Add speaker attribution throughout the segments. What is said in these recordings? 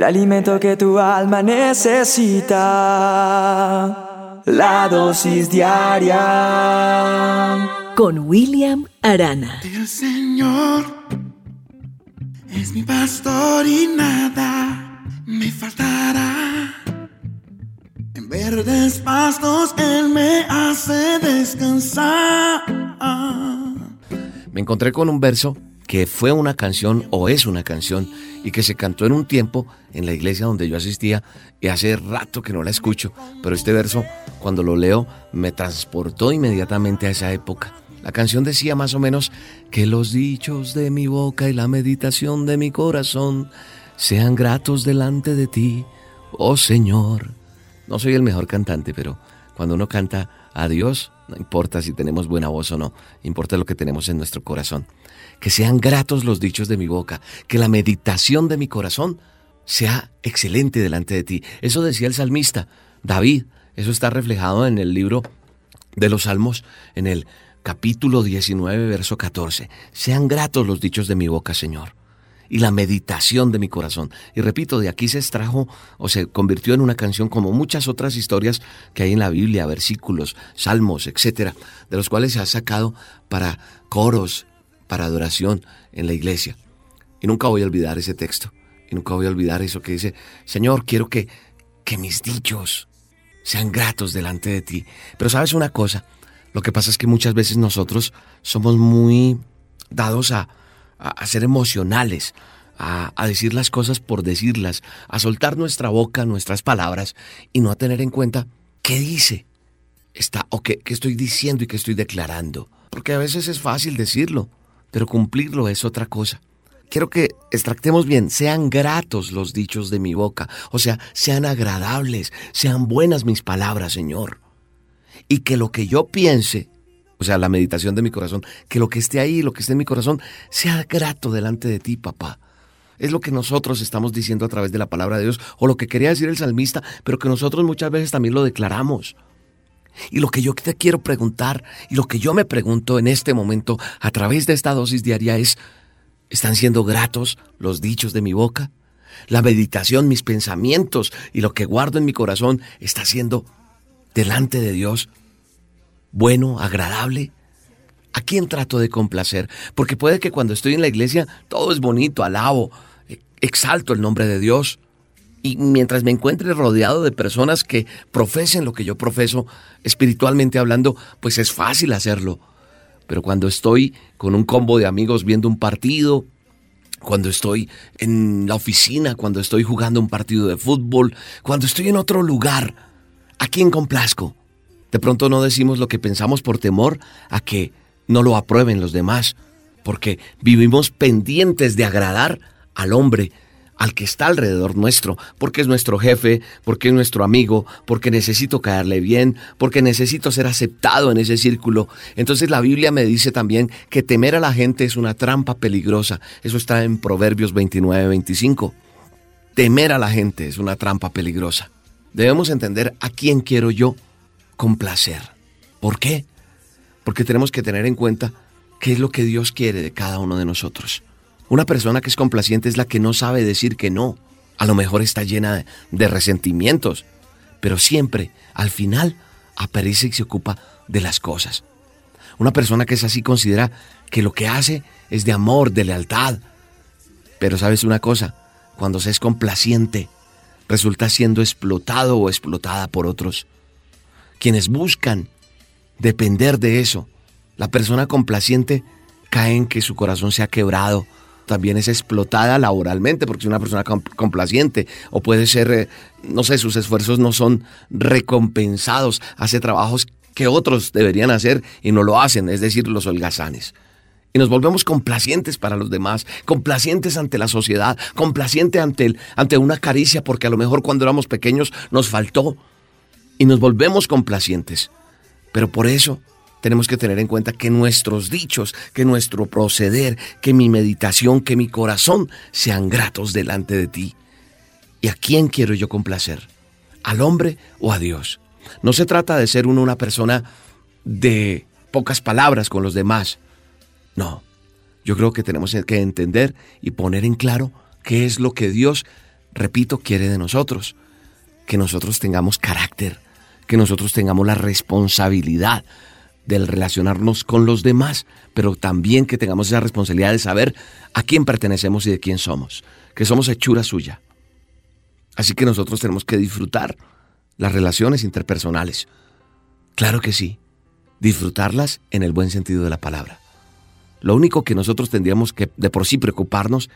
Speaker 1: el alimento que tu alma necesita. La dosis diaria.
Speaker 2: Con William Arana.
Speaker 3: El Señor es mi pastor y nada me faltará. En verdes pastos Él me hace descansar.
Speaker 4: Me encontré con un verso que fue una canción o es una canción y que se cantó en un tiempo en la iglesia donde yo asistía y hace rato que no la escucho, pero este verso cuando lo leo me transportó inmediatamente a esa época. La canción decía más o menos que los dichos de mi boca y la meditación de mi corazón sean gratos delante de ti, oh Señor. No soy el mejor cantante, pero cuando uno canta a Dios, no importa si tenemos buena voz o no, importa lo que tenemos en nuestro corazón. Que sean gratos los dichos de mi boca, que la meditación de mi corazón sea excelente delante de ti. Eso decía el salmista David. Eso está reflejado en el libro de los Salmos, en el capítulo 19, verso 14. Sean gratos los dichos de mi boca, Señor y la meditación de mi corazón. Y repito, de aquí se extrajo o se convirtió en una canción como muchas otras historias que hay en la Biblia, versículos, salmos, etcétera, de los cuales se ha sacado para coros, para adoración en la iglesia. Y nunca voy a olvidar ese texto. Y nunca voy a olvidar eso que dice, Señor, quiero que, que mis dichos sean gratos delante de ti. Pero sabes una cosa, lo que pasa es que muchas veces nosotros somos muy dados a, a, ser emocionales, a, decir las cosas por decirlas, a soltar nuestra boca, nuestras palabras y no a tener en cuenta qué dice está, o qué, qué estoy diciendo y qué estoy declarando. Porque a veces es fácil decirlo, pero cumplirlo es otra cosa. Quiero que extractemos bien, sean gratos los dichos de mi boca, o sea, sean agradables, sean buenas mis palabras, Señor. Y que lo que yo piense o sea, la meditación de mi corazón, que lo que esté ahí, lo que esté en mi corazón, sea grato delante de ti, papá. Es lo que nosotros estamos diciendo a través de la palabra de Dios, o lo que quería decir el salmista, pero que nosotros muchas veces también lo declaramos. Y lo que yo te quiero preguntar, y lo que yo me pregunto en este momento a través de esta dosis diaria es, ¿están siendo gratos los dichos de mi boca? La meditación, mis pensamientos y lo que guardo en mi corazón está siendo delante de Dios bueno, agradable? ¿A quién trato de complacer? Porque puede que cuando estoy en la iglesia todo es bonito, alabo, exalto el nombre de Dios. Y mientras me encuentre rodeado de personas que profesen lo que yo profeso, espiritualmente hablando, pues es fácil hacerlo. Pero cuando estoy con un combo de amigos viendo un partido, cuando estoy en la oficina, cuando estoy jugando un partido de fútbol, cuando estoy en otro lugar, ¿a quién complazco? De pronto no decimos lo que pensamos por temor a que no lo aprueben los demás, porque vivimos pendientes de agradar al hombre, al que está alrededor nuestro, porque es nuestro jefe, porque es nuestro amigo, porque necesito caerle bien, porque necesito ser aceptado en ese círculo. Entonces la Biblia me dice también que temer a la gente es una trampa peligrosa. Eso está en Proverbios 29, 25. Temer a la gente es una trampa peligrosa. Debemos entender a quién quiero yo ¿Por qué? Porque tenemos que tener en cuenta qué es lo que Dios quiere de cada uno de nosotros. Una persona que es complaciente es la que no sabe decir que no. A lo mejor está llena de resentimientos, pero siempre, al final, aparece y se ocupa de las cosas. Una persona que es así considera que lo que hace es de amor, de lealtad. Pero sabes una cosa, cuando se es complaciente, resulta siendo explotado o explotada por otros quienes buscan depender de eso. La persona complaciente cae en que su corazón se ha quebrado, también es explotada laboralmente porque es una persona complaciente o puede ser, eh, no sé, sus esfuerzos no son recompensados, hace trabajos que otros deberían hacer y no lo hacen, es decir, los holgazanes. Y nos volvemos complacientes para los demás, complacientes ante la sociedad, complacientes ante, ante una caricia porque a lo mejor cuando éramos pequeños nos faltó y nos volvemos complacientes. Pero por eso tenemos que tener en cuenta que nuestros dichos, que nuestro proceder, que mi meditación, que mi corazón sean gratos delante de ti. ¿Y a quién quiero yo complacer? ¿Al hombre o a Dios? No se trata de ser uno una persona de pocas palabras con los demás. No, yo creo que tenemos que entender y poner en claro qué es lo que Dios repito, quiere de nosotros, que nosotros tengamos carácter, que nosotros tengamos la responsabilidad del relacionarnos con los demás, pero también que tengamos esa responsabilidad de saber a quién pertenecemos y de quién somos, que somos hechura suya. Así que nosotros tenemos que disfrutar las relaciones interpersonales. Claro que sí, disfrutarlas en el buen sentido de la palabra. Lo único que nosotros tendríamos que de por sí preocuparnos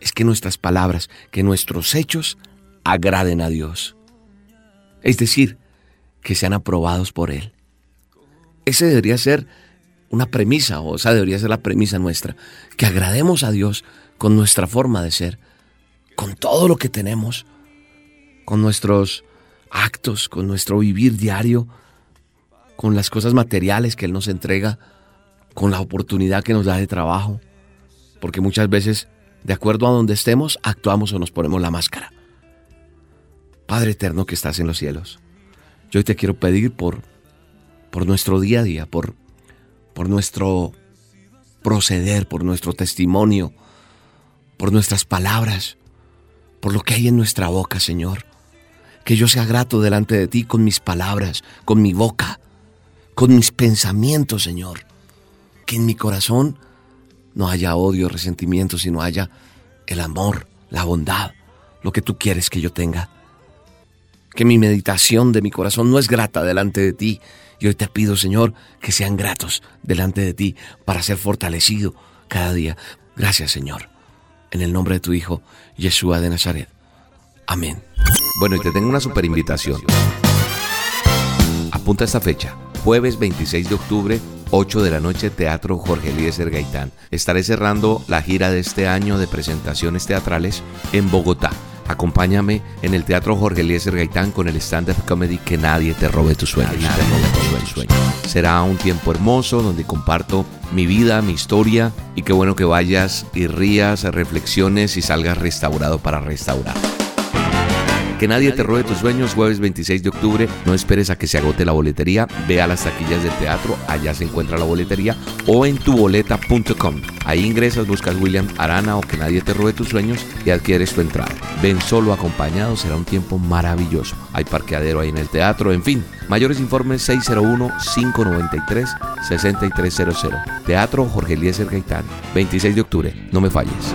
Speaker 4: es que nuestras palabras, que nuestros hechos agraden a Dios. Es decir, que sean aprobados por Él. Ese debería ser una premisa, o esa debería ser la premisa nuestra, que agrademos a Dios con nuestra forma de ser, con todo lo que tenemos, con nuestros actos, con nuestro vivir diario, con las cosas materiales que Él nos entrega, con la oportunidad que nos da de trabajo, porque muchas veces, de acuerdo a donde estemos, actuamos o nos ponemos la máscara. Padre eterno que estás en los cielos, yo hoy te quiero pedir por, por nuestro día a día, por, por nuestro proceder, por nuestro testimonio, por nuestras palabras, por lo que hay en nuestra boca, Señor. Que yo sea grato delante de ti con mis palabras, con mi boca, con mis pensamientos, Señor que en mi corazón no haya odio, resentimiento, sino haya el amor, la bondad, lo que tú quieres que yo tenga. Que mi meditación de mi corazón no es grata delante de ti. Y hoy te pido, Señor, que sean gratos delante de ti para ser fortalecido cada día. Gracias, Señor. En el nombre de tu Hijo, Yeshua de Nazaret. Amén.
Speaker 5: Bueno, y te tengo una super invitación. Apunta esta fecha, jueves 26 de octubre 8 de la noche, Teatro Jorge Eliezer Gaitán. Estaré cerrando la gira de este año de presentaciones teatrales en Bogotá. Acompáñame en el Teatro Jorge Eliezer Gaitán con el stand-up comedy Que nadie te robe tus sueños. Será un tiempo hermoso donde comparto mi vida, mi historia y qué bueno que vayas y rías, reflexiones y salgas restaurado para restaurar. Que nadie te robe tus sueños, jueves 26 de octubre. No esperes a que se agote la boletería. Ve a las taquillas del teatro, allá se encuentra la boletería o en tuboleta.com. Ahí ingresas, buscas William Arana o Que nadie te robe tus sueños y adquieres tu entrada. Ven solo acompañado, será un tiempo maravilloso. Hay parqueadero ahí en el teatro, en fin. Mayores informes 601-593-6300. Teatro Jorge Eliezer Gaitán, 26 de octubre. No me falles.